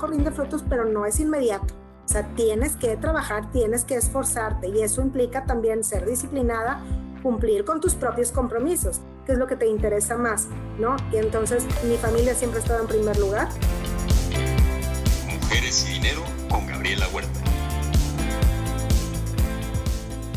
trabajo rinde frutos, pero no es inmediato. O sea, tienes que trabajar, tienes que esforzarte y eso implica también ser disciplinada, cumplir con tus propios compromisos, que es lo que te interesa más, ¿no? Y entonces mi familia siempre ha estado en primer lugar. Mujeres y dinero con Gabriela Huerta.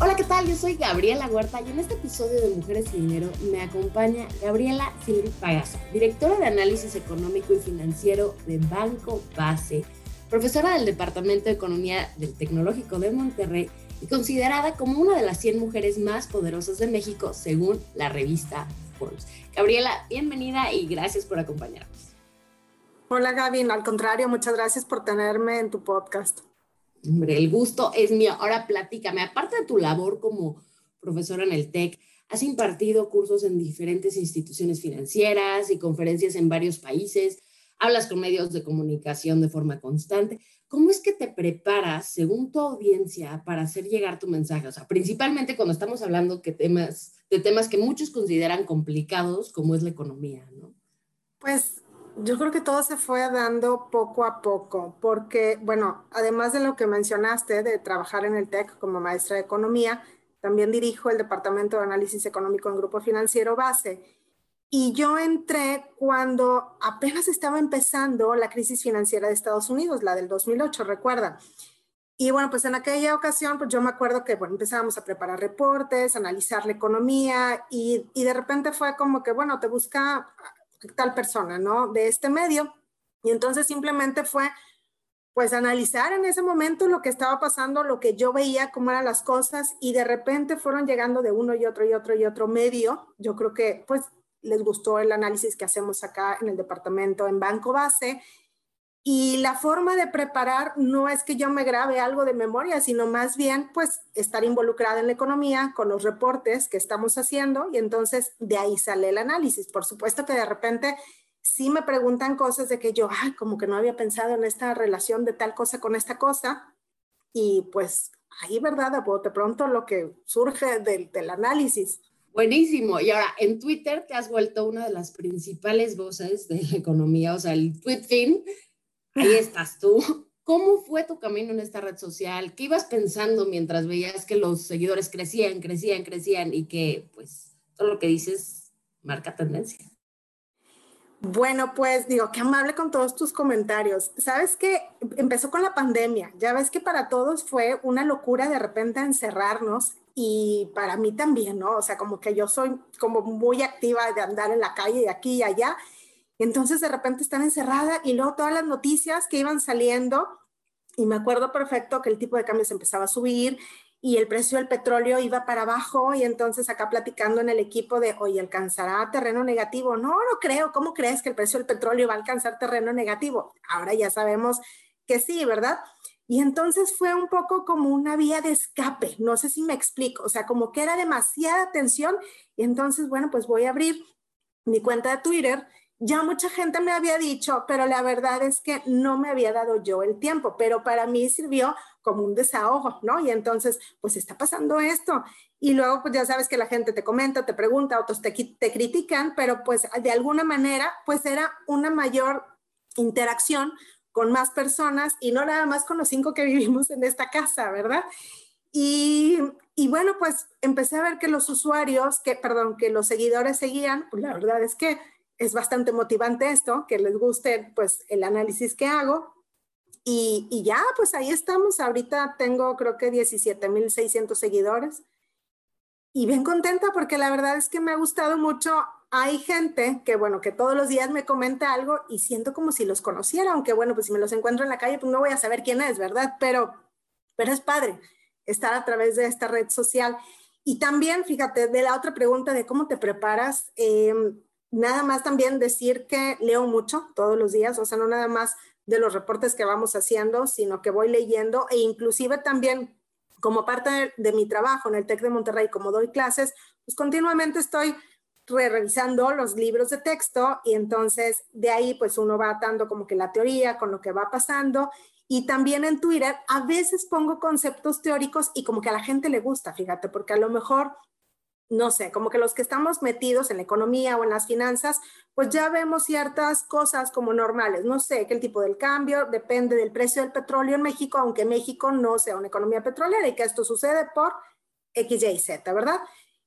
Hola, ¿qué tal? Yo soy Gabriela Huerta y en este episodio de Mujeres y Dinero me acompaña Gabriela Silvi Pagaza, directora de Análisis Económico y Financiero de Banco Base, profesora del Departamento de Economía del Tecnológico de Monterrey y considerada como una de las 100 mujeres más poderosas de México según la revista Forbes. Gabriela, bienvenida y gracias por acompañarnos. Hola Gaby, al contrario, muchas gracias por tenerme en tu podcast. Hombre, el gusto es mío. Ahora platícame, aparte de tu labor como profesora en el TEC, has impartido cursos en diferentes instituciones financieras y conferencias en varios países, hablas con medios de comunicación de forma constante. ¿Cómo es que te preparas, según tu audiencia, para hacer llegar tu mensaje? O sea, principalmente cuando estamos hablando de temas que muchos consideran complicados, como es la economía, ¿no? Pues yo creo que todo se fue dando poco a poco, porque, bueno, además de lo que mencionaste de trabajar en el TEC como maestra de economía, también dirijo el Departamento de Análisis Económico en Grupo Financiero Base. Y yo entré cuando apenas estaba empezando la crisis financiera de Estados Unidos, la del 2008, recuerda. Y bueno, pues en aquella ocasión, pues yo me acuerdo que, bueno, empezábamos a preparar reportes, analizar la economía y, y de repente fue como que, bueno, te busca tal persona, ¿no? De este medio. Y entonces simplemente fue, pues, analizar en ese momento lo que estaba pasando, lo que yo veía, cómo eran las cosas, y de repente fueron llegando de uno y otro y otro y otro medio. Yo creo que, pues, les gustó el análisis que hacemos acá en el departamento en Banco Base y la forma de preparar no es que yo me grabe algo de memoria, sino más bien pues estar involucrada en la economía con los reportes que estamos haciendo y entonces de ahí sale el análisis. Por supuesto que de repente sí me preguntan cosas de que yo, ay, como que no había pensado en esta relación de tal cosa con esta cosa y pues ahí, ¿verdad? De pronto lo que surge del, del análisis. Buenísimo. Y ahora, en Twitter te has vuelto una de las principales voces de la economía, o sea, el tweet ahí estás tú. ¿Cómo fue tu camino en esta red social? ¿Qué ibas pensando mientras veías que los seguidores crecían, crecían, crecían y que pues todo lo que dices marca tendencia? Bueno, pues digo, qué amable con todos tus comentarios. Sabes que empezó con la pandemia. Ya ves que para todos fue una locura de repente encerrarnos y para mí también, ¿no? O sea, como que yo soy como muy activa de andar en la calle de aquí y allá entonces de repente están encerrada y luego todas las noticias que iban saliendo, y me acuerdo perfecto que el tipo de cambio se empezaba a subir y el precio del petróleo iba para abajo y entonces acá platicando en el equipo de, oye, ¿alcanzará terreno negativo? No, no creo, ¿cómo crees que el precio del petróleo va a alcanzar terreno negativo? Ahora ya sabemos que sí, ¿verdad? Y entonces fue un poco como una vía de escape, no sé si me explico, o sea, como que era demasiada tensión y entonces, bueno, pues voy a abrir mi cuenta de Twitter ya mucha gente me había dicho, pero la verdad es que no me había dado yo el tiempo, pero para mí sirvió como un desahogo, ¿no? Y entonces, pues está pasando esto. Y luego, pues ya sabes que la gente te comenta, te pregunta, otros te, te critican, pero pues de alguna manera, pues era una mayor interacción con más personas y no nada más con los cinco que vivimos en esta casa, ¿verdad? Y, y, bueno, pues empecé a ver que los usuarios, que, perdón, que los seguidores seguían, pues la verdad es que es bastante motivante esto, que les guste pues el análisis que hago. Y, y ya, pues ahí estamos. Ahorita tengo creo que 17.600 seguidores. Y bien contenta porque la verdad es que me ha gustado mucho. Hay gente que, bueno, que todos los días me comenta algo y siento como si los conociera, aunque bueno, pues si me los encuentro en la calle, pues no voy a saber quién es, ¿verdad? Pero, pero es padre estar a través de esta red social. Y también, fíjate, de la otra pregunta de cómo te preparas, eh, nada más también decir que leo mucho todos los días, o sea, no nada más de los reportes que vamos haciendo, sino que voy leyendo e inclusive también como parte de, mi trabajo en el TEC de Monterrey, como doy clases, pues continuamente estoy revisando los libros de texto y entonces de ahí pues uno va atando como que la teoría con lo que va pasando y también en Twitter a veces pongo conceptos teóricos y como que a la gente le gusta, fíjate, porque a lo mejor no sé, como que los que estamos metidos en la economía o en las finanzas, pues ya vemos ciertas cosas como normales. No sé, que el tipo del cambio depende del precio del petróleo en México, aunque México no sea una economía petrolera y que esto sucede por X, Y, Z, ¿verdad?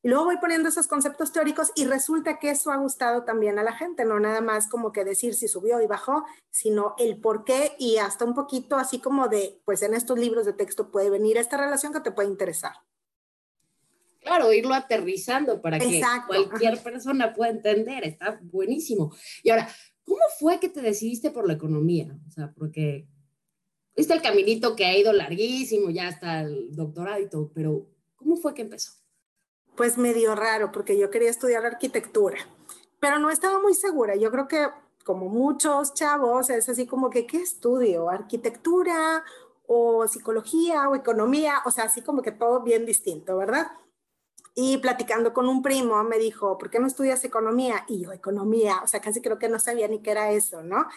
Y luego voy poniendo esos conceptos teóricos y resulta que eso ha gustado también a la gente, no nada más como que decir si subió y bajó, sino el por qué y hasta un poquito así como de, pues en estos libros de texto puede venir esta relación que te puede interesar. Claro, irlo aterrizando para que cualquier persona pueda entender, está buenísimo. Y ahora, ¿cómo fue que te decidiste por la economía? O sea, porque viste el caminito que ha ido larguísimo, ya hasta el doctorado y todo, pero ¿cómo fue que empezó? Pues medio raro, porque yo quería estudiar arquitectura, pero no estaba muy segura. Yo creo que como muchos chavos, es así como que, ¿qué estudio? ¿Arquitectura o psicología o economía? O sea, así como que todo bien distinto, ¿verdad? Y platicando con un primo, me dijo, ¿por qué no estudias economía? Y yo, economía, o sea, casi creo que no sabía ni qué era eso, ¿no?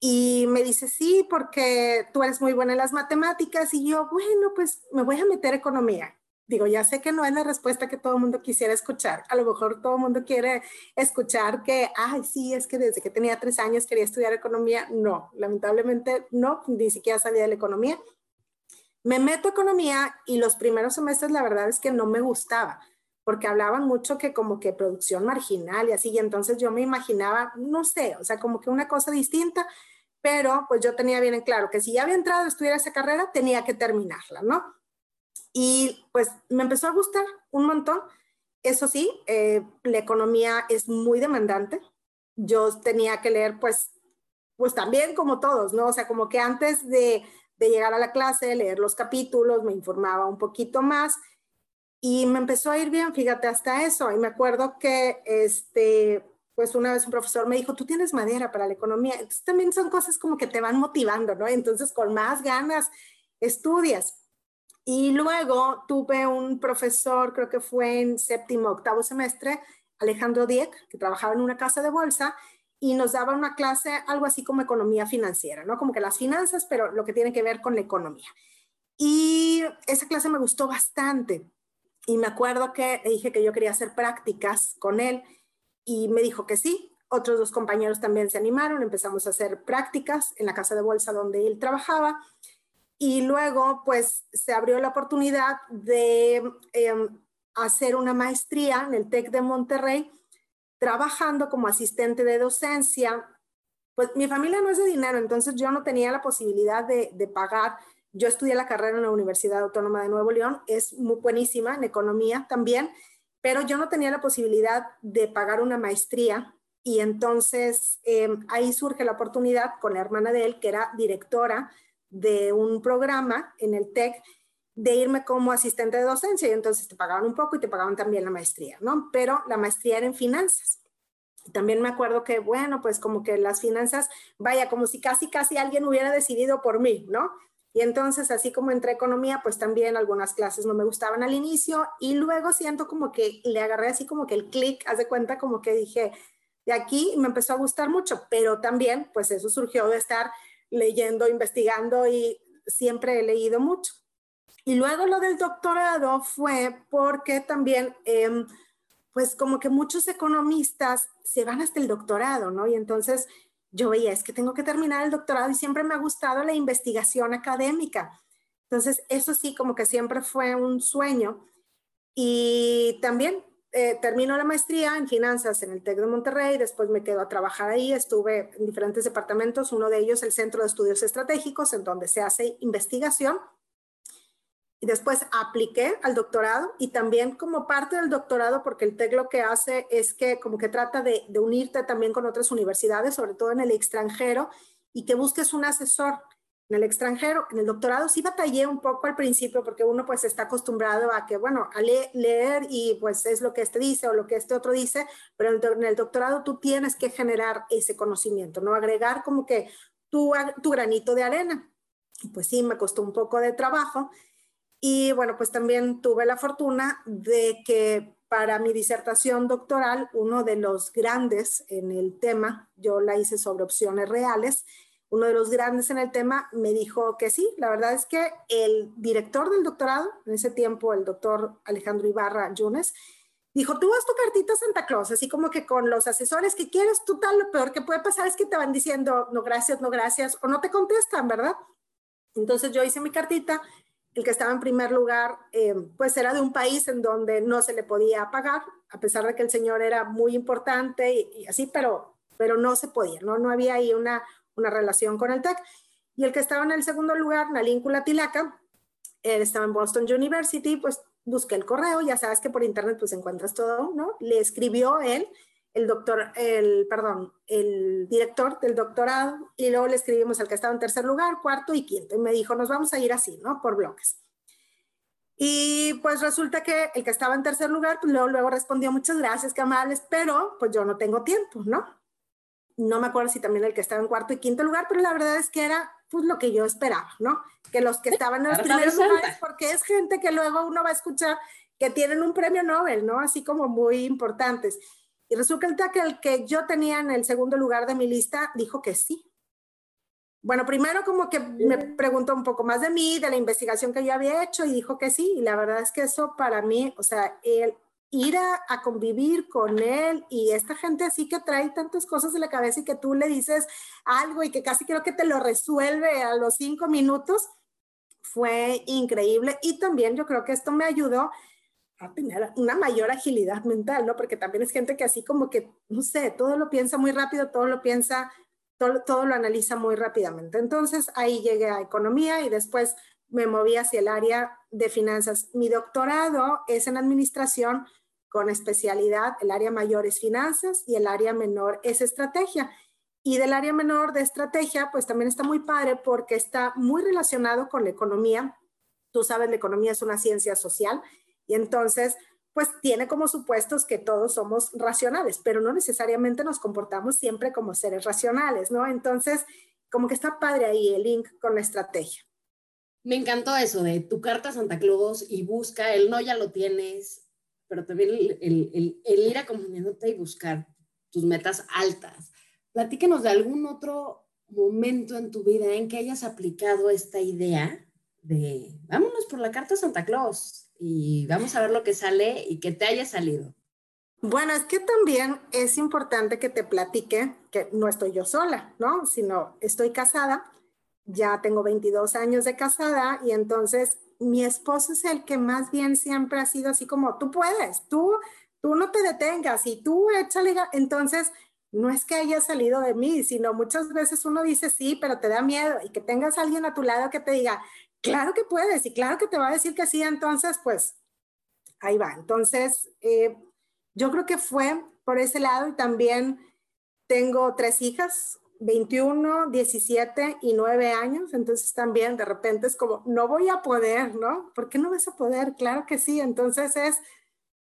Y me dice, sí, porque tú eres muy buena en las matemáticas. Y yo, bueno, pues me voy a meter economía. Digo, ya sé que no es la respuesta que todo el mundo quisiera escuchar. A lo mejor todo el mundo quiere escuchar que, ay, sí, es que desde que tenía tres años quería estudiar economía. No, lamentablemente no, ni siquiera sabía de la economía. Me meto a economía y los primeros semestres la verdad es que no me gustaba, porque hablaban mucho que como que producción marginal y así, y entonces yo me imaginaba, no sé, o sea, como que una cosa distinta, pero pues yo tenía bien en claro que si ya había entrado a estudiar esa carrera, tenía que terminarla, ¿no? Y pues me empezó a gustar un montón. Eso sí, eh, la economía es muy demandante. Yo tenía que leer pues, pues también como todos, ¿no? O sea, como que antes de de llegar a la clase, leer los capítulos, me informaba un poquito más y me empezó a ir bien, fíjate, hasta eso. Y me acuerdo que, este, pues una vez un profesor me dijo, tú tienes madera para la economía. Entonces también son cosas como que te van motivando, ¿no? Entonces con más ganas estudias. Y luego tuve un profesor, creo que fue en séptimo, octavo semestre, Alejandro Dieck, que trabajaba en una casa de bolsa y nos daba una clase algo así como economía financiera, ¿no? Como que las finanzas, pero lo que tiene que ver con la economía. Y esa clase me gustó bastante. Y me acuerdo que le dije que yo quería hacer prácticas con él y me dijo que sí. Otros dos compañeros también se animaron, empezamos a hacer prácticas en la casa de bolsa donde él trabajaba. Y luego, pues, se abrió la oportunidad de em, hacer una maestría en el TEC de Monterrey trabajando como asistente de docencia, pues mi familia no es de dinero, entonces yo no tenía la posibilidad de, pagar. Yo estudié la carrera en la Universidad Autónoma de Nuevo León, es muy buenísima en economía también, pero yo no tenía la posibilidad de pagar una maestría y entonces em, ahí surge la oportunidad con la hermana de él, que era directora de un programa en el TEC, de irme como asistente de docencia y entonces te pagaban un poco y te pagaban también la maestría, ¿no? Pero la maestría era en finanzas. También me acuerdo que, bueno, pues como que las finanzas, vaya, como si casi, casi alguien hubiera decidido por mí, ¿no? Y entonces, así como entré economía, pues también algunas clases no me gustaban al inicio y luego siento como que le agarré así como que el clic, haz de cuenta como que dije, de aquí me empezó a gustar mucho, pero también, pues eso surgió de estar leyendo, investigando y siempre he leído mucho. Y luego lo del doctorado fue porque también, em, pues como que muchos economistas se van hasta el doctorado, ¿no? Y entonces yo veía, es que tengo que terminar el doctorado y siempre me ha gustado la investigación académica. Entonces, eso sí, como que siempre fue un sueño. Y también eh, termino la maestría en finanzas en el TEC de Monterrey, después me quedo a trabajar ahí, estuve en diferentes departamentos, uno de ellos el Centro de Estudios Estratégicos, en donde se hace investigación y después apliqué al doctorado y también como parte del doctorado, porque el TEC lo que hace es que como que trata de, unirte también con otras universidades, sobre todo en el extranjero, y que busques un asesor en el extranjero. En el doctorado sí batallé un poco al principio porque uno pues está acostumbrado a que, bueno, a leer y pues es lo que este dice o lo que este otro dice, pero en el doctorado tú tienes que generar ese conocimiento, ¿no? Agregar como que tu, tu granito de arena. Pues sí, me costó un poco de trabajo y bueno, pues también tuve la fortuna de que para mi disertación doctoral, uno de los grandes en el tema, yo la hice sobre opciones reales, uno de los grandes en el tema me dijo que sí, la verdad es que el director del doctorado, en ese tiempo el doctor Alejandro Ibarra Yunes, dijo, tú vas tu cartita a Santa Claus, así como que con los asesores que quieres, tú tal, lo peor que puede pasar es que te van diciendo, no gracias, no gracias, o no te contestan, ¿verdad? Entonces yo hice mi cartita, el que estaba en primer lugar, eh, pues era de un país en donde no se le podía pagar, a pesar de que el señor era muy importante y, así, pero, pero no se podía, ¿no? No había ahí una, una relación con el TEC. Y el que estaba en el segundo lugar, Nalincula Tilaca, él estaba en Boston University, pues busqué el correo, ya sabes que por internet pues encuentras todo, ¿no? Le escribió él, el doctor, el, perdón, el director del doctorado, y luego le escribimos al que estaba en tercer lugar, cuarto y quinto, y me dijo, nos vamos a ir así, ¿no? Por bloques. Y pues resulta que el que estaba en tercer lugar, pues luego, luego respondió, muchas gracias, qué amables, pero pues yo no tengo tiempo, ¿no? No me acuerdo si también el que estaba en cuarto y quinto lugar, pero la verdad es que era pues lo que yo esperaba, ¿no? Que los que estaban en los primeros lugares, porque es gente que luego uno va a escuchar que tienen un premio Nobel, ¿no? Así como muy importantes. Y resulta que el que yo tenía en el segundo lugar de mi lista dijo que sí. Bueno, primero como que me preguntó un poco más de mí, de la investigación que yo había hecho y dijo que sí. Y la verdad es que eso para mí, o sea, el ir a, convivir con él y esta gente así que trae tantas cosas en la cabeza y que tú le dices algo y que casi creo que te lo resuelve a los cinco minutos, fue increíble. Y también yo creo que esto me ayudó una mayor agilidad mental, ¿no? Porque también es gente que así como que, no sé, todo lo piensa muy rápido, todo lo piensa, todo, todo lo analiza muy rápidamente. Entonces ahí llegué a economía y después me moví hacia el área de finanzas. Mi doctorado es en administración con especialidad, el área mayor es finanzas y el área menor es estrategia. Y del área menor de estrategia, pues también está muy padre porque está muy relacionado con la economía. Tú sabes, la economía es una ciencia social y entonces, pues tiene como supuestos que todos somos racionales, pero no necesariamente nos comportamos siempre como seres racionales, ¿no? Entonces, como que está padre ahí el link con la estrategia. Me encantó eso de tu carta Santa Claus y busca, el no ya lo tienes, pero también el, ir acompañándote y buscar tus metas altas. Platícanos de algún otro momento en tu vida en que hayas aplicado esta idea de vámonos por la carta Santa Claus y vamos a ver lo que sale y que te haya salido. Bueno, es que también es importante que te platique que no estoy yo sola, ¿no? Sino estoy casada, ya tengo 22 años de casada y entonces mi esposo es el que más bien siempre ha sido así como, tú puedes, tú, tú no te detengas y tú échale, entonces no es que haya salido de mí, sino muchas veces uno dice sí, pero te da miedo y que tengas alguien a tu lado que te diga, claro que puedes y claro que te va a decir que sí, entonces pues ahí va. Entonces, eh, yo creo que fue por ese lado y también tengo tres hijas, 21, 17 y 9 años, entonces también de repente es como, no voy a poder, ¿no? ¿Por qué no vas a poder? Claro que sí, entonces es,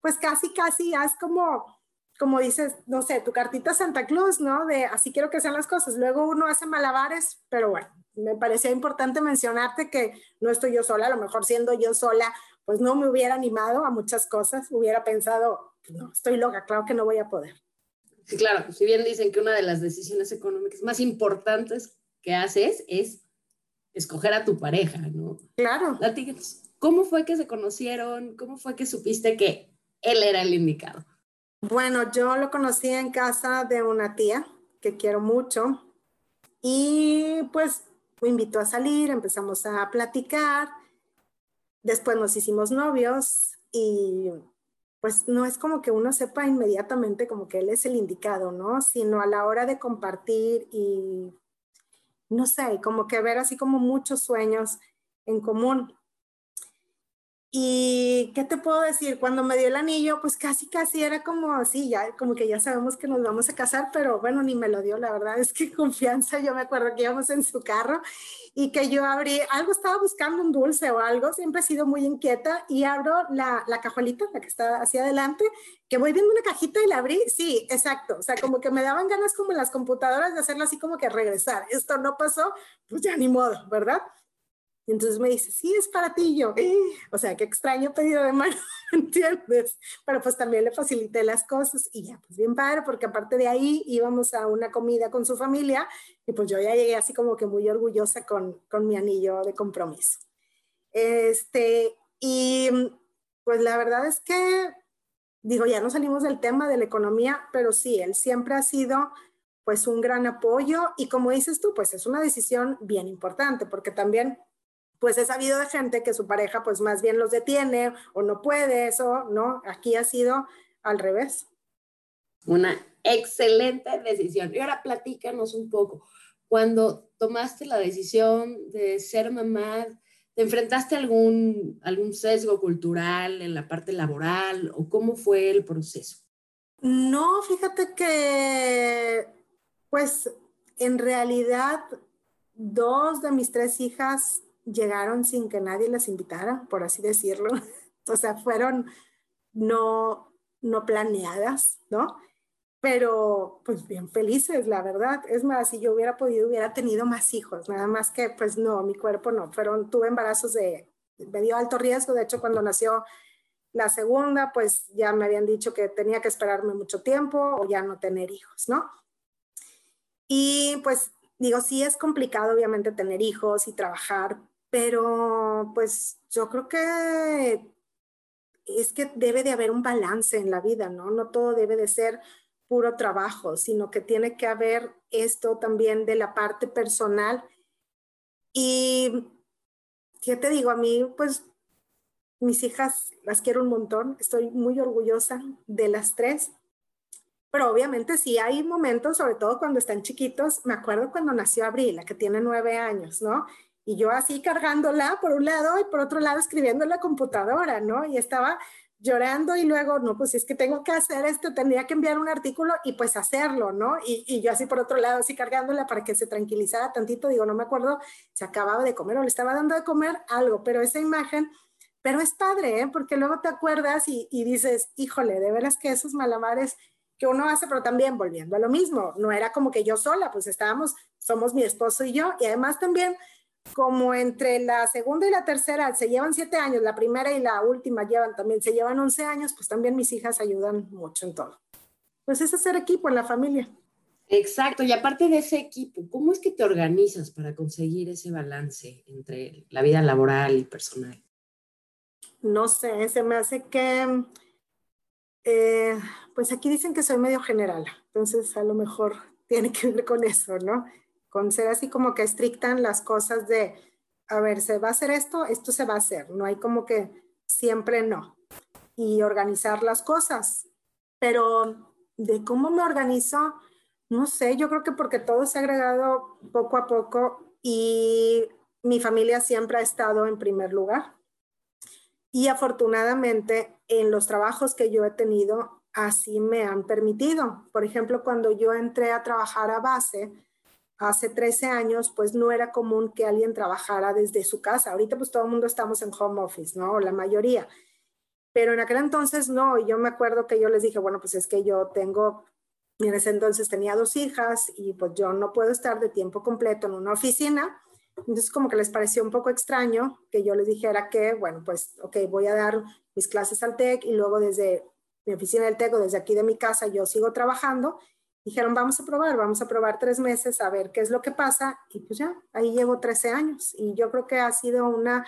pues casi, casi, haz como, como dices, no sé, tu cartita Santa Claus, ¿no? De así quiero que sean las cosas. Luego uno hace malabares, pero bueno, me parecía importante mencionarte que no estoy yo sola, a lo mejor siendo yo sola, pues no me hubiera animado a muchas cosas, hubiera pensado, no, estoy loca, claro que no voy a poder. Sí, claro, si bien dicen que una de las decisiones económicas más importantes que haces es escoger a tu pareja, ¿no? Claro. ¿Cómo fue que se conocieron? ¿Cómo fue que supiste que él era el indicado? Bueno, yo lo conocí en casa de una tía que quiero mucho y pues me invitó a salir, empezamos a platicar, después nos hicimos novios y pues no es como que uno sepa inmediatamente como que él es el indicado, ¿no? Sino a la hora de compartir y, no sé, como que ver así como muchos sueños en común. Y qué te puedo decir, cuando me dio el anillo, pues casi, casi era como así, ya como que ya sabemos que nos vamos a casar, pero bueno, ni me lo dio, la verdad es que confianza, yo me acuerdo que íbamos en su carro y que yo abrí, algo estaba buscando un dulce o algo, siempre he sido muy inquieta y abro la, la cajuelita, la que está hacia adelante, que voy viendo una cajita y la abrí, sí, exacto, o sea, como que me daban ganas como en las computadoras de hacerlo así como que regresar, esto no pasó, pues ya ni modo, ¿verdad? Entonces me dice, sí, es para ti. yo, o sea, qué extraño pedido de mano, ¿entiendes? Pero pues también le facilité las cosas y ya, pues bien padre, porque aparte de ahí íbamos a una comida con su familia y pues yo ya llegué así como que muy orgullosa con, con mi anillo de compromiso. Este, y pues la verdad es que digo, ya no salimos del tema de la economía, pero sí, él siempre ha sido pues un gran apoyo y como dices tú, pues es una decisión bien importante porque también pues he sabido de gente que su pareja pues más bien los detiene o no puede eso, ¿no? Aquí ha sido al revés. Una excelente decisión. Y ahora platícanos un poco. Cuando tomaste la decisión de ser mamá, ¿te enfrentaste a algún, algún sesgo cultural en la parte laboral o cómo fue el proceso? No, fíjate que, pues en realidad, dos de mis tres hijas llegaron sin que nadie las invitara, por así decirlo. O sea, fueron no, no planeadas, ¿no? Pero pues bien felices, la verdad. Es más, si yo hubiera podido, hubiera tenido más hijos, nada más que pues no, mi cuerpo no. Fueron, tuve embarazos de medio alto riesgo. De hecho, cuando nació la segunda, pues ya me habían dicho que tenía que esperarme mucho tiempo o ya no tener hijos, ¿no? Y pues digo, sí es complicado obviamente tener hijos y trabajar, pero pues yo creo que es que debe de haber un balance en la vida, ¿no? No todo debe de ser puro trabajo, sino que tiene que haber esto también de la parte personal. Y, ¿qué te digo? A mí, pues, mis hijas las quiero un montón, estoy muy orgullosa de las tres, pero obviamente sí hay momentos, sobre todo cuando están chiquitos, me acuerdo cuando nació Abril, la que tiene nueve años, ¿no? Y yo así cargándola por un lado y por otro lado escribiendo en la computadora, ¿no? Y estaba llorando y luego, no, pues es que tengo que hacer esto, tendría que enviar un artículo y pues hacerlo, ¿no? Y, y, yo así por otro lado, así cargándola para que se tranquilizara tantito, digo, no me acuerdo si acababa de comer o le estaba dando de comer algo, pero esa imagen, pero es padre, ¿eh? Porque luego te acuerdas y, y dices, híjole, de veras que esos malabares que uno hace, pero también volviendo a lo mismo, no era como que yo sola, pues estábamos, somos mi esposo y yo, y además también como entre la segunda y la tercera se llevan siete años, la primera y la última llevan también, se llevan once años, pues también mis hijas ayudan mucho en todo. Pues es hacer equipo en la familia. Exacto, y aparte de ese equipo, ¿cómo es que te organizas para conseguir ese balance entre la vida laboral y personal? No sé, se me hace que, eh, pues aquí dicen que soy medio general, entonces a lo mejor tiene que ver con eso, ¿no? con ser así como que estrictan las cosas de, a ver, se va a hacer esto, esto se va a hacer, no hay como que siempre no. Y organizar las cosas. Pero de cómo me organizo, no sé, yo creo que porque todo se ha agregado poco a poco y mi familia siempre ha estado en primer lugar. Y afortunadamente en los trabajos que yo he tenido, así me han permitido. Por ejemplo, cuando yo entré a trabajar a base, hace 13 años, pues no era común que alguien trabajara desde su casa. Ahorita pues todo el mundo estamos en home office, ¿no? La mayoría. Pero en aquel entonces no, y yo me acuerdo que yo les dije, bueno, pues es que yo tengo, en ese entonces tenía dos hijas y pues yo no puedo estar de tiempo completo en una oficina. Entonces como que les pareció un poco extraño que yo les dijera que, bueno, pues, ok, voy a dar mis clases al TEC y luego desde mi oficina del TEC o desde aquí de mi casa yo sigo trabajando dijeron, vamos a probar, vamos a probar tres meses a ver qué es lo que pasa. Y pues ya, ahí llevo 13 años y yo creo que ha sido una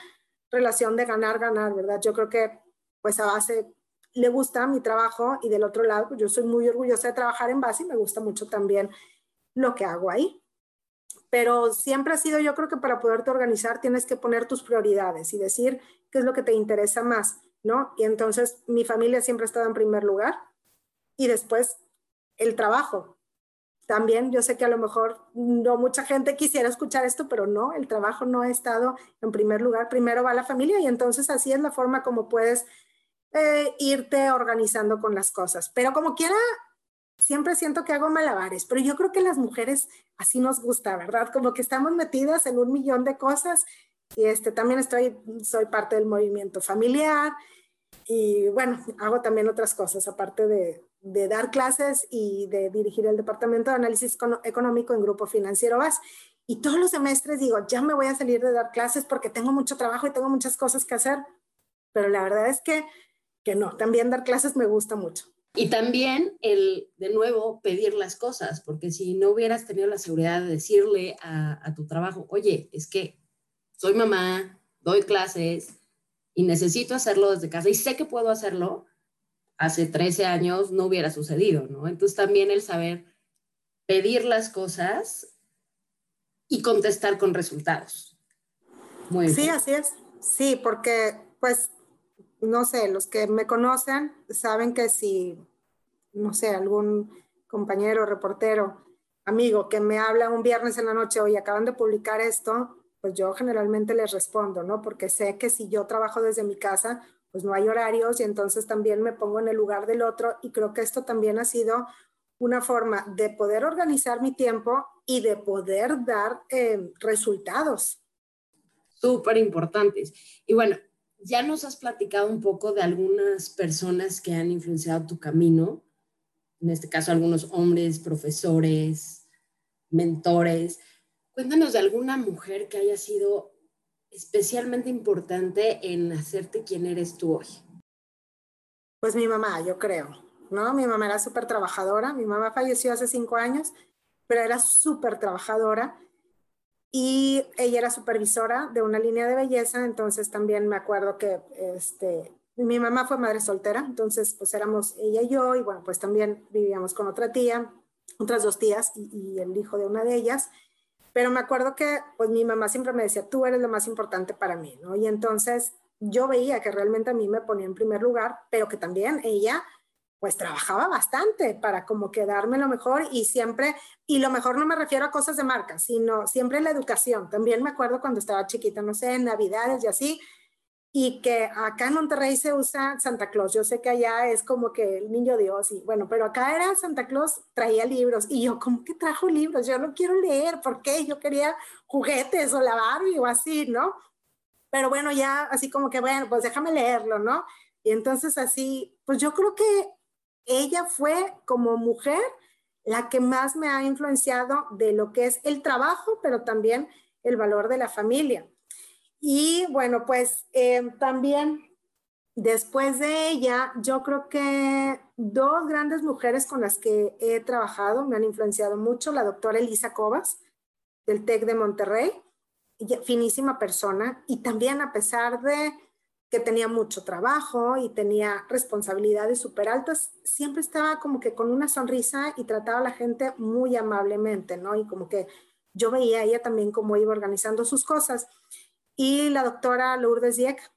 relación de ganar, ganar, ¿verdad? Yo creo que pues a base le gusta mi trabajo y del otro lado, pues yo soy muy orgullosa de trabajar en base y me gusta mucho también lo que hago ahí. Pero siempre ha sido, yo creo que para poderte organizar tienes que poner tus prioridades y decir qué es lo que te interesa más, ¿no? Y entonces mi familia siempre ha estado en primer lugar y después el trabajo. También yo sé que a lo mejor no mucha gente quisiera escuchar esto, pero no, el trabajo no ha estado en primer lugar. Primero va la familia y entonces así es la forma como puedes eh, irte organizando con las cosas. Pero como quiera, siempre siento que hago malabares, pero yo creo que las mujeres así nos gusta, ¿verdad? Como que estamos metidas en un millón de cosas y este, también estoy, soy parte del movimiento familiar y bueno, hago también otras cosas aparte de, de dar clases y de dirigir el departamento de análisis económico en Grupo Financiero VAS. Y todos los semestres digo, ya me voy a salir de dar clases porque tengo mucho trabajo y tengo muchas cosas que hacer. Pero la verdad es que, que no, también dar clases me gusta mucho. Y también el, de nuevo, pedir las cosas, porque si no hubieras tenido la seguridad de decirle a, a tu trabajo, oye, es que soy mamá, doy clases y necesito hacerlo desde casa y sé que puedo hacerlo, hace 13 años no hubiera sucedido, ¿no? Entonces también el saber pedir las cosas y contestar con resultados. Muy sí, así es. Sí, porque pues, no sé, los que me conocen saben que si, no sé, algún compañero, reportero, amigo que me habla un viernes en la noche, oye, acaban de publicar esto, pues yo generalmente les respondo, ¿no? Porque sé que si yo trabajo desde mi casa, pues no hay horarios y entonces también me pongo en el lugar del otro y creo que esto también ha sido una forma de poder organizar mi tiempo y de poder dar eh, resultados. Súper importantes. Y bueno, ya nos has platicado un poco de algunas personas que han influenciado tu camino, en este caso algunos hombres, profesores, mentores. Cuéntanos de alguna mujer que haya sido especialmente importante en hacerte quien eres tú hoy. Pues mi mamá, yo creo, ¿no? Mi mamá era súper trabajadora, mi mamá falleció hace cinco años, pero era súper trabajadora y ella era supervisora de una línea de belleza, entonces también me acuerdo que este, mi mamá fue madre soltera, entonces pues éramos ella y yo, y bueno, pues también vivíamos con otra tía, otras dos tías y, y, el hijo de una de ellas, pero me acuerdo que pues mi mamá siempre me decía, tú eres lo más importante para mí, ¿no? Y entonces yo veía que realmente a mí me ponía en primer lugar, pero que también ella pues trabajaba bastante para como quedarme lo mejor y siempre, y lo mejor no me refiero a cosas de marca, sino siempre la educación. También me acuerdo cuando estaba chiquita, no sé, en Navidades y así, y que acá en Monterrey se usa Santa Claus. Yo sé que allá es como que el niño Dios y bueno, pero acá era Santa Claus, traía libros y yo, ¿cómo que trajo libros? Yo no quiero leer, ¿por qué? Yo quería juguetes o la Barbie o así, ¿no? Pero bueno, ya así como que, bueno, pues déjame leerlo, ¿no? Y entonces así, pues yo creo que ella fue como mujer la que más me ha influenciado de lo que es el trabajo, pero también el valor de la familia. Y bueno, pues eh, también después de ella, yo creo que dos grandes mujeres con las que he trabajado me han influenciado mucho, la doctora Elisa Cobas del TEC de Monterrey, finísima persona, y también a pesar de que tenía mucho trabajo y tenía responsabilidades súper altas, siempre estaba como que con una sonrisa y trataba a la gente muy amablemente, ¿no? Y como que yo veía a ella también cómo iba organizando sus cosas. Y la doctora Lourdes Dieck,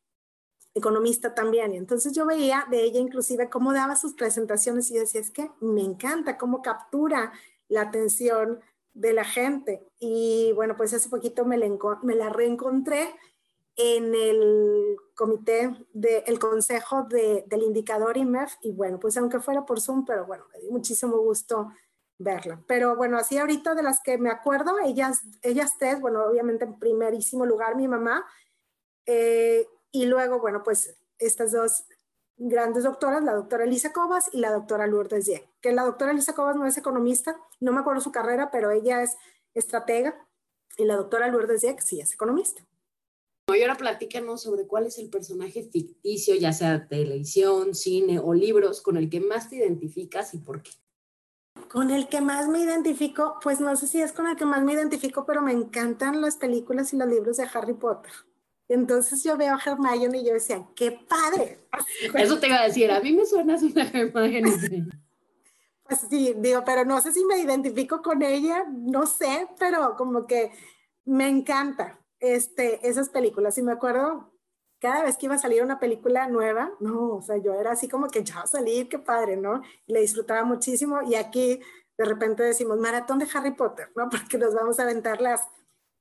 economista también. Y entonces yo veía de ella inclusive cómo daba sus presentaciones y decía, es que me encanta cómo captura la atención de la gente. Y bueno, pues hace poquito me la reencontré en el comité del consejo del indicador IMEF y bueno, pues aunque fuera por Zoom, pero bueno, me dio muchísimo gusto verla. Pero bueno, así ahorita de las que me acuerdo, ellas, ellas tres, bueno, obviamente en primerísimo lugar mi mamá, eh, y luego, bueno, pues estas dos grandes doctoras, la doctora Elisa Cobas y la doctora Lourdes Dieck, que la doctora Elisa Cobas no es economista, no me acuerdo su carrera, pero ella es estratega, y la doctora Lourdes Dieck sí es economista. Y ahora platícanos sobre cuál es el personaje ficticio, ya sea televisión, cine o libros, con el que más te identificas y por qué. Con el que más me identifico, pues no sé si es con el que más me identifico, pero me encantan las películas y los libros de Harry Potter. Entonces yo veo a Hermione y yo decía, ¡qué padre! Eso te iba a decir, a mí me suena una Hermione. Pues sí, digo, pero no sé si me identifico con ella, no sé, pero como que me encanta este, esas películas. Y me acuerdo, cada vez que iba a salir una película nueva, no, o sea, yo era así como que ya va a salir, qué padre, ¿no? le disfrutaba muchísimo. Y aquí de repente decimos maratón de Harry Potter, ¿no? Porque nos vamos a aventar las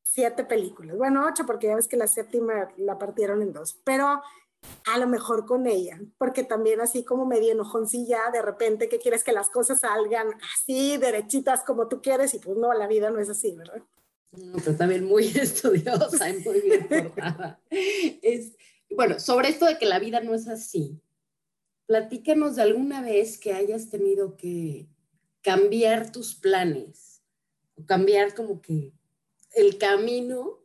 siete películas. Bueno, ocho, porque ya ves que la séptima la partieron en dos. Pero a lo mejor con ella, porque también así como medio enojoncilla, de repente que quieres que las cosas salgan así, derechitas como tú quieres, y pues no, la vida no es así, ¿verdad? Pero también muy estudiosa y muy bien portada. Es, bueno, sobre esto de que la vida no es así, platícanos de alguna vez que hayas tenido que cambiar tus planes, o cambiar como que el camino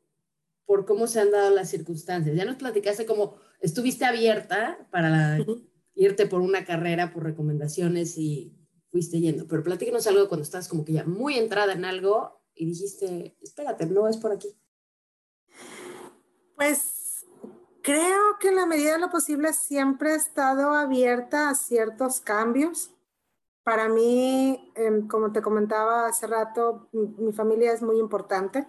por cómo se han dado las circunstancias. Ya nos platicaste como estuviste abierta para irte por una carrera, por recomendaciones y fuiste yendo, pero platícanos algo cuando estás como que ya muy entrada en algo y dijiste, espérate, no es por aquí? Pues Creo que en la medida de lo posible siempre he estado abierta a ciertos cambios. Para mí, em, como te comentaba hace rato, mi, familia es muy importante.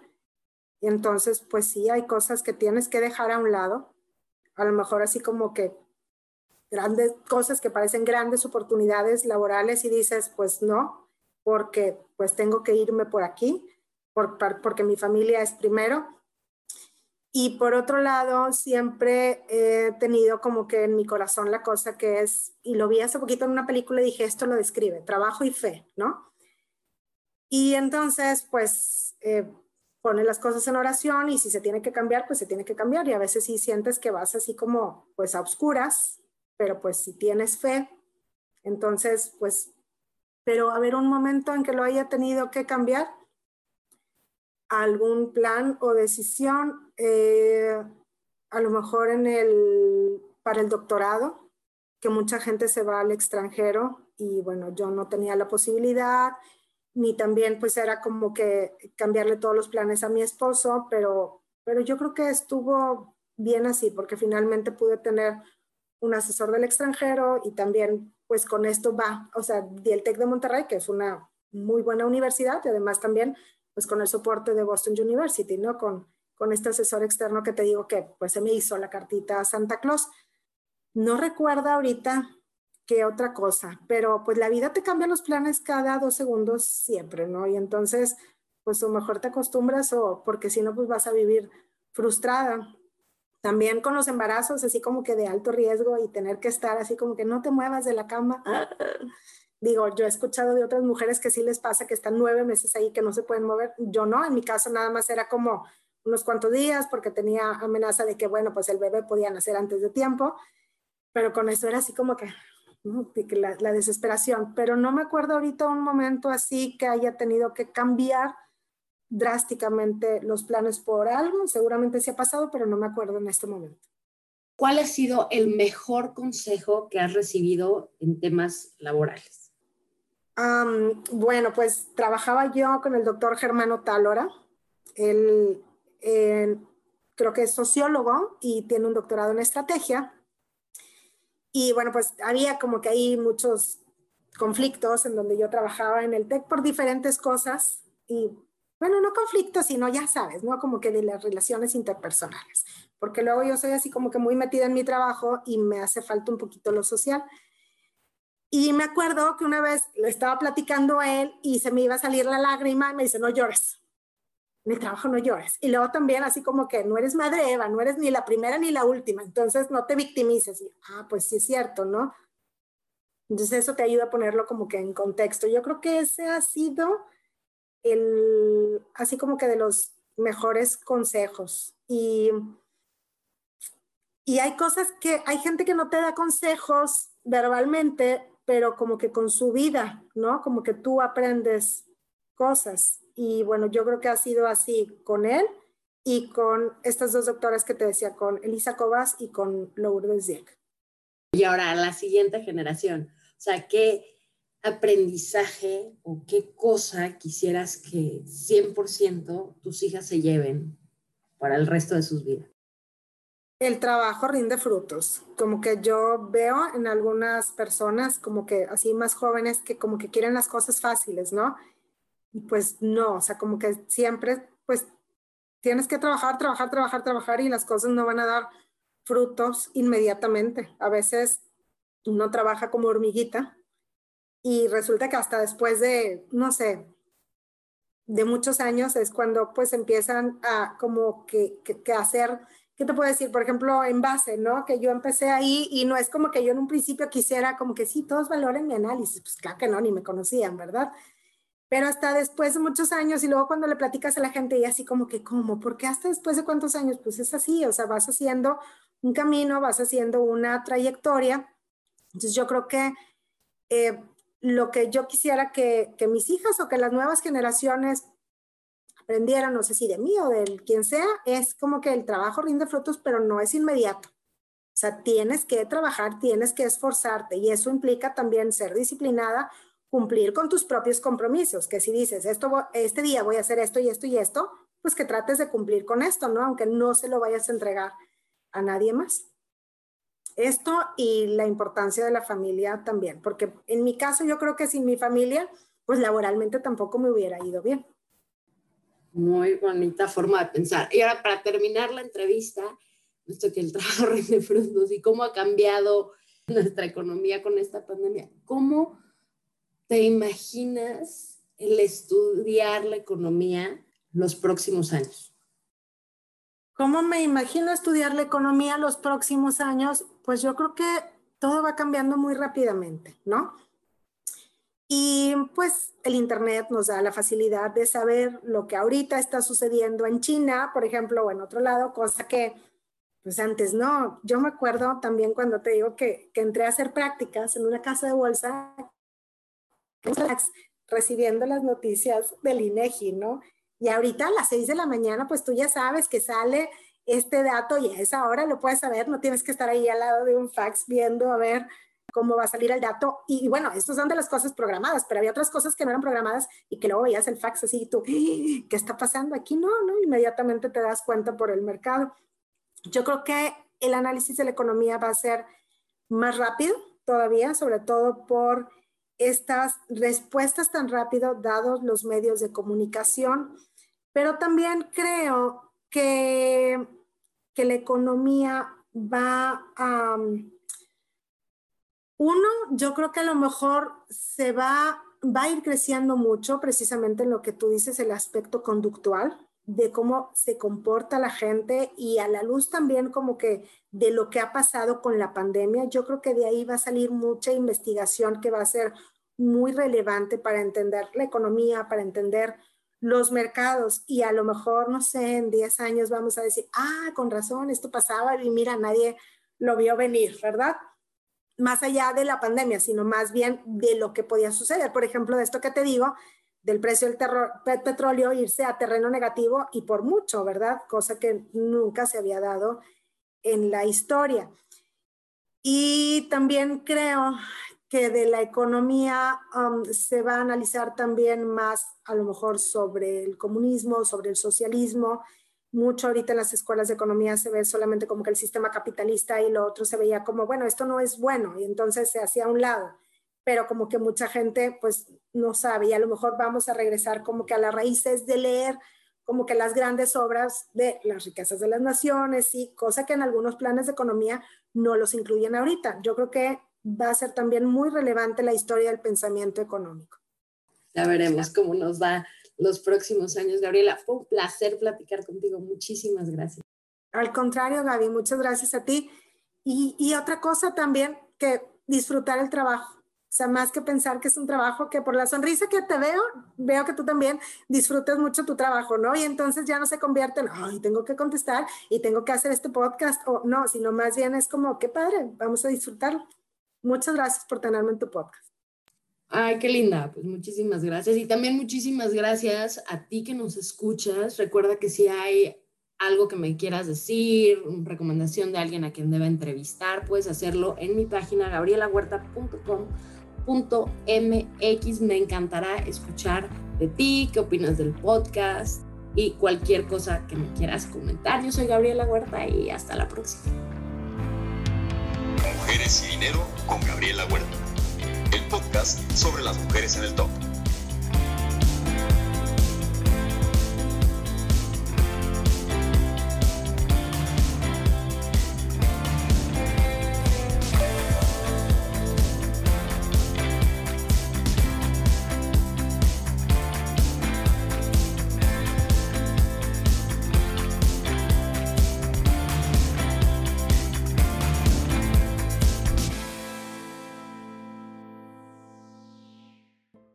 Y entonces, pues sí, hay cosas que tienes que dejar a un lado. A lo mejor así como que grandes cosas que parecen grandes oportunidades laborales y dices, pues no, porque pues tengo que irme por aquí, porque mi familia es primero y por otro lado, siempre he tenido como que en mi corazón la cosa que es, y lo vi hace poquito en una película y dije, esto lo describe, trabajo y fe, ¿no? Y entonces, pues, eh, pone las cosas en oración y si se tiene que cambiar, pues se tiene que cambiar. Y a veces sí sientes que vas así como, pues, a oscuras, pero pues si tienes fe, entonces, pues, pero haber un momento en que lo haya tenido que cambiar, algún plan o decisión, eh, a lo mejor en el, para el doctorado, que mucha gente se va al extranjero y bueno, yo no tenía la posibilidad, ni también pues era como que cambiarle todos los planes a mi esposo, pero, pero yo creo que estuvo bien así, porque finalmente pude tener un asesor del extranjero y también pues con esto va, o sea, di el TEC de Monterrey, que es una muy buena universidad y además también pues con el soporte de Boston University, ¿no? Con, con este asesor externo que te digo que pues se me hizo la cartita a Santa Claus. No recuerda ahorita qué otra cosa, pero pues la vida te cambia los planes cada dos segundos siempre, ¿no? Y entonces, pues o mejor te acostumbras o porque si no, pues vas a vivir frustrada. También con los embarazos, así como que de alto riesgo y tener que estar así como que no te muevas de la cama. Digo, yo he escuchado de otras mujeres que sí les pasa que están nueve meses ahí que no se pueden mover. Yo no, en mi caso nada más era como unos cuantos días porque tenía amenaza de que, bueno, pues el bebé podía nacer antes de tiempo, pero con eso era así como que, la, la, desesperación. Pero no me acuerdo ahorita un momento así que haya tenido que cambiar drásticamente los planes por algo. Seguramente sí ha pasado, pero no me acuerdo en este momento. ¿Cuál ha sido el mejor consejo que has recibido en temas laborales? Bueno, pues trabajaba yo con el doctor Germano Tálora. Él creo que es sociólogo y tiene un doctorado en estrategia. Y bueno, pues había como que hay muchos conflictos en donde yo trabajaba en el TEC por diferentes cosas. Y bueno, no conflictos, sino ya sabes, ¿no? Como que de las relaciones interpersonales. Porque luego yo soy así como que muy metida en mi trabajo y me hace falta un poquito lo social. Y me acuerdo que una vez lo estaba platicando a él y se me iba a salir la lágrima y me dice, no llores. En el trabajo no llores. Y luego también así como que no eres madre Eva, no eres ni la primera ni la última, entonces no te victimices. Y, ah, pues sí es cierto, ¿no? Entonces eso te ayuda a ponerlo como que en contexto. Yo creo que ese ha sido el, así como que de los mejores consejos. Y, y hay cosas que, hay gente que no te da consejos verbalmente, pero como que con su vida, ¿no? Como que tú aprendes cosas. Y bueno, yo creo que ha sido así con él y con estas dos doctoras que te decía, con Elisa Cobas y con Lourdes Dieck. Y ahora, la siguiente generación, o sea, ¿qué aprendizaje o qué cosa quisieras que 100% tus hijas se lleven para el resto de sus vidas? El trabajo rinde frutos. Como que yo veo en algunas personas, como que así más jóvenes, que como que quieren las cosas fáciles, ¿no? Y pues no, o sea, como que siempre, pues tienes que trabajar, trabajar, trabajar, trabajar y las cosas no van a dar frutos inmediatamente. A veces uno trabaja como hormiguita y resulta que hasta después de, no sé, de muchos años es cuando pues empiezan a como que, que, que hacer ¿qué te puedo decir? Por ejemplo, en base, ¿no? Que yo empecé ahí y no es como que yo en un principio quisiera como que sí, todos valoren mi análisis. Pues claro que no, ni me conocían, ¿verdad? Pero hasta después de muchos años y luego cuando le platicas a la gente y así como que, ¿cómo? ¿Por qué hasta después de cuántos años? Pues es así, o sea, vas haciendo un camino, vas haciendo una trayectoria. Entonces yo creo que eh, lo que yo quisiera que, que mis hijas o que las nuevas generaciones aprendieran, no sé si de mí o de quien sea, es como que el trabajo rinde frutos, pero no es inmediato. O sea, tienes que trabajar, tienes que esforzarte y eso implica también ser disciplinada, cumplir con tus propios compromisos, que si dices, esto, este día voy a hacer esto y esto y esto, pues que trates de cumplir con esto, ¿no? Aunque no se lo vayas a entregar a nadie más. Esto y la importancia de la familia también, porque en mi caso yo creo que sin mi familia, pues laboralmente tampoco me hubiera ido bien. Muy bonita forma de pensar. Y ahora para terminar la entrevista, esto que el trabajo rinde frutos y cómo ha cambiado nuestra economía con esta pandemia. ¿Cómo te imaginas el estudiar la economía los próximos años? ¿Cómo me imagino estudiar la economía los próximos años? Pues yo creo que todo va cambiando muy rápidamente, ¿no? Y pues el Internet nos da la facilidad de saber lo que ahorita está sucediendo en China, por ejemplo, o en otro lado, cosa que pues antes no. Yo me acuerdo también cuando te digo que, que entré a hacer prácticas en una casa de bolsa, recibiendo las noticias del INEGI, ¿no? Y ahorita a las seis de la mañana, pues tú ya sabes que sale este dato y a esa hora lo puedes saber, no tienes que estar ahí al lado de un fax viendo a ver cómo va a salir el dato. Y, bueno, estos son de las cosas programadas, pero había otras cosas que no eran programadas y que luego veías el fax así y tú, ¡Ah! ¿qué está pasando aquí? No, no, inmediatamente te das cuenta por el mercado. Yo creo que el análisis de la economía va a ser más rápido todavía, sobre todo por estas respuestas tan rápido dados los medios de comunicación, pero también creo que, que la economía va a... Uno, yo creo que a lo mejor se va, va a ir creciendo mucho precisamente en lo que tú dices, el aspecto conductual, de cómo se comporta la gente y a la luz también como que de lo que ha pasado con la pandemia, yo creo que de ahí va a salir mucha investigación que va a ser muy relevante para entender la economía, para entender los mercados y a lo mejor, no sé, en 10 años vamos a decir, ah, con razón, esto pasaba y mira, nadie lo vio venir, ¿verdad? Más allá de la pandemia, sino más bien de lo que podía suceder. Por ejemplo, de esto que te digo, del precio del petróleo irse a terreno negativo y por mucho, ¿verdad? Cosa que nunca se había dado en la historia. Y también creo que de la economía um, se va a analizar también más a lo mejor sobre el comunismo, sobre el socialismo. Mucho ahorita en las escuelas de economía se ve solamente como que el sistema capitalista y lo otro se veía como, bueno, esto no es bueno y entonces se hacía a un lado pero como que mucha gente pues no sabe y a lo mejor vamos a regresar como que a las raíces de leer como que las grandes obras de las riquezas de las naciones y cosa que en algunos planes de economía no los incluyen ahorita. Yo creo que va a ser también muy relevante la historia del pensamiento económico. Ya veremos cómo nos va los próximos años, Gabriela. Fue un placer platicar contigo. Muchísimas gracias. Al contrario, Gaby, muchas gracias a ti. Y, y otra cosa también, que disfrutar el trabajo o sea, más que pensar que es un trabajo que por la sonrisa que te veo, veo que tú también disfrutas mucho tu trabajo, ¿no? Y entonces ya no se convierte en, ay, tengo que contestar y tengo que hacer este podcast, o no, sino más bien es como, qué padre, vamos a disfrutarlo. Muchas gracias por tenerme en tu podcast. Ay, qué linda, pues muchísimas gracias. Y también muchísimas gracias a ti que nos escuchas. Recuerda que si hay algo que me quieras decir, recomendación de alguien a quien deba entrevistar, puedes hacerlo en mi página gabrielahuerta.com mx Me encantará escuchar de ti, qué opinas del podcast y cualquier cosa que me quieras comentar. Yo soy Gabriela Huerta y hasta la próxima. Mujeres y Dinero con Gabriela Huerta. Podcast sobre las mujeres en el top.